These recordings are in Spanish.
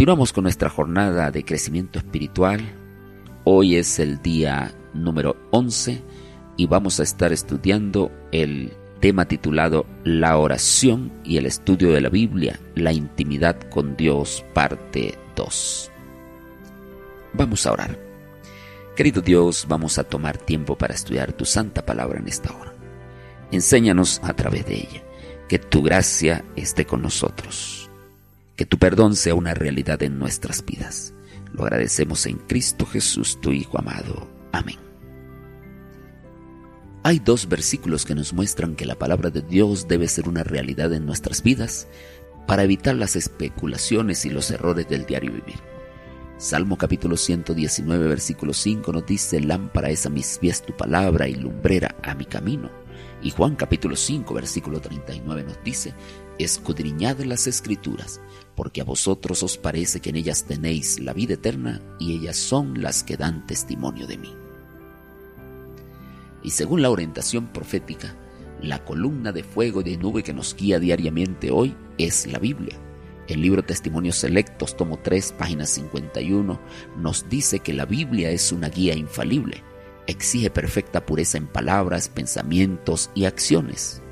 Continuamos con nuestra jornada de crecimiento espiritual. Hoy es el día número 11 y vamos a estar estudiando el tema titulado La oración y el estudio de la Biblia, la intimidad con Dios, parte 2. Vamos a orar. Querido Dios, vamos a tomar tiempo para estudiar tu santa palabra en esta hora. Enséñanos a través de ella, que tu gracia esté con nosotros, que tu perdón sea una realidad en nuestras vidas. Lo agradecemos en Cristo Jesús, tu Hijo amado. Amén. Hay dos versículos que nos muestran que la palabra de Dios debe ser una realidad en nuestras vidas para evitar las especulaciones y los errores del diario vivir. Salmo capítulo 119 versículo 5 nos dice, lámpara es a mis pies tu palabra y lumbrera a mi camino. Y Juan capítulo 5 versículo 39 nos dice, escudriñad las escrituras, porque a vosotros os parece que en ellas tenéis la vida eterna y ellas son las que dan testimonio de mí. Y según la orientación profética, la columna de fuego y de nube que nos guía diariamente hoy es la Biblia. El libro Testimonios Selectos, tomo 3, página 51, nos dice que la Biblia es una guía infalible. Exige perfecta pureza en palabras, pensamientos y acciones.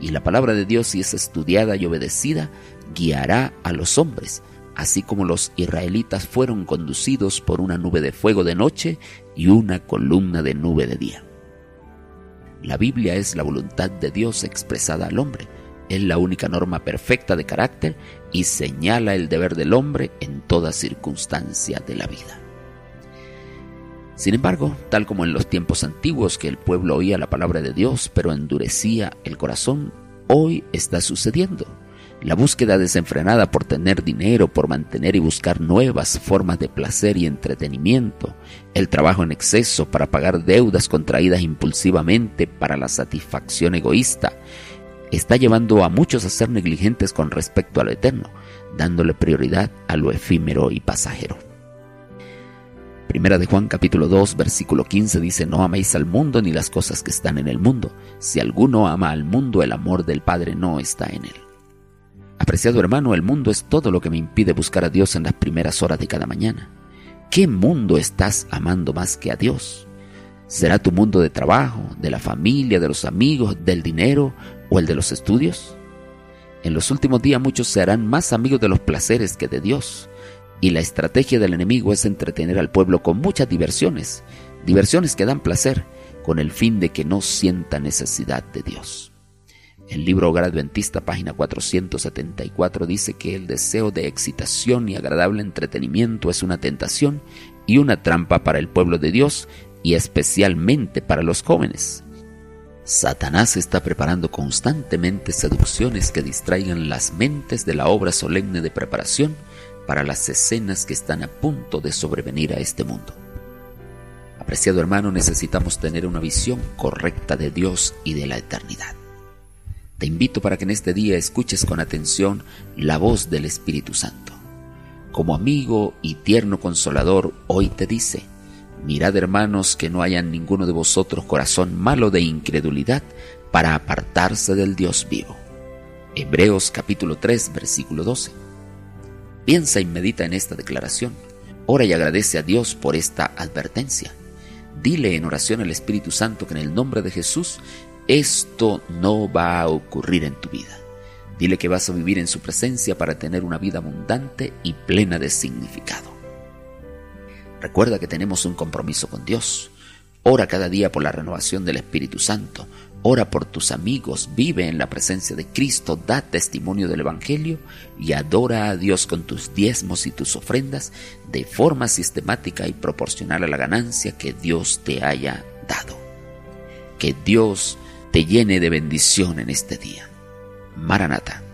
Y la palabra de Dios, si es estudiada y obedecida, guiará a los hombres, así como los israelitas fueron conducidos por una nube de fuego de noche y una columna de nube de día. La Biblia es la voluntad de Dios expresada al hombre. Es la única norma perfecta de carácter y señala el deber del hombre en toda circunstancia de la vida. Sin embargo, tal como en los tiempos antiguos que el pueblo oía la palabra de Dios pero endurecía el corazón, hoy está sucediendo. La búsqueda desenfrenada por tener dinero, por mantener y buscar nuevas formas de placer y entretenimiento, el trabajo en exceso para pagar deudas contraídas impulsivamente para la satisfacción egoísta, está llevando a muchos a ser negligentes con respecto a lo eterno, dándole prioridad a lo efímero y pasajero. Primera de Juan capítulo 2 versículo 15 dice, no améis al mundo ni las cosas que están en el mundo. Si alguno ama al mundo, el amor del Padre no está en él. Apreciado hermano, el mundo es todo lo que me impide buscar a Dios en las primeras horas de cada mañana. ¿Qué mundo estás amando más que a Dios? ¿Será tu mundo de trabajo, de la familia, de los amigos, del dinero o el de los estudios? En los últimos días muchos se harán más amigos de los placeres que de Dios, y la estrategia del enemigo es entretener al pueblo con muchas diversiones, diversiones que dan placer, con el fin de que no sienta necesidad de Dios. El libro Hogar Adventista, página 474, dice que el deseo de excitación y agradable entretenimiento es una tentación y una trampa para el pueblo de Dios y especialmente para los jóvenes. Satanás está preparando constantemente seducciones que distraigan las mentes de la obra solemne de preparación para las escenas que están a punto de sobrevenir a este mundo. Apreciado hermano, necesitamos tener una visión correcta de Dios y de la eternidad. Te invito para que en este día escuches con atención la voz del Espíritu Santo. Como amigo y tierno consolador, hoy te dice, mirad hermanos que no haya en ninguno de vosotros corazón malo de incredulidad para apartarse del Dios vivo. Hebreos capítulo 3 versículo 12. Piensa y medita en esta declaración. Ora y agradece a Dios por esta advertencia. Dile en oración al Espíritu Santo que en el nombre de Jesús esto no va a ocurrir en tu vida. Dile que vas a vivir en su presencia para tener una vida abundante y plena de significado. Recuerda que tenemos un compromiso con Dios. Ora cada día por la renovación del Espíritu Santo. Ora por tus amigos, vive en la presencia de Cristo, da testimonio del Evangelio y adora a Dios con tus diezmos y tus ofrendas de forma sistemática y proporcional a la ganancia que Dios te haya dado. Que Dios te llene de bendición en este día. Maranata.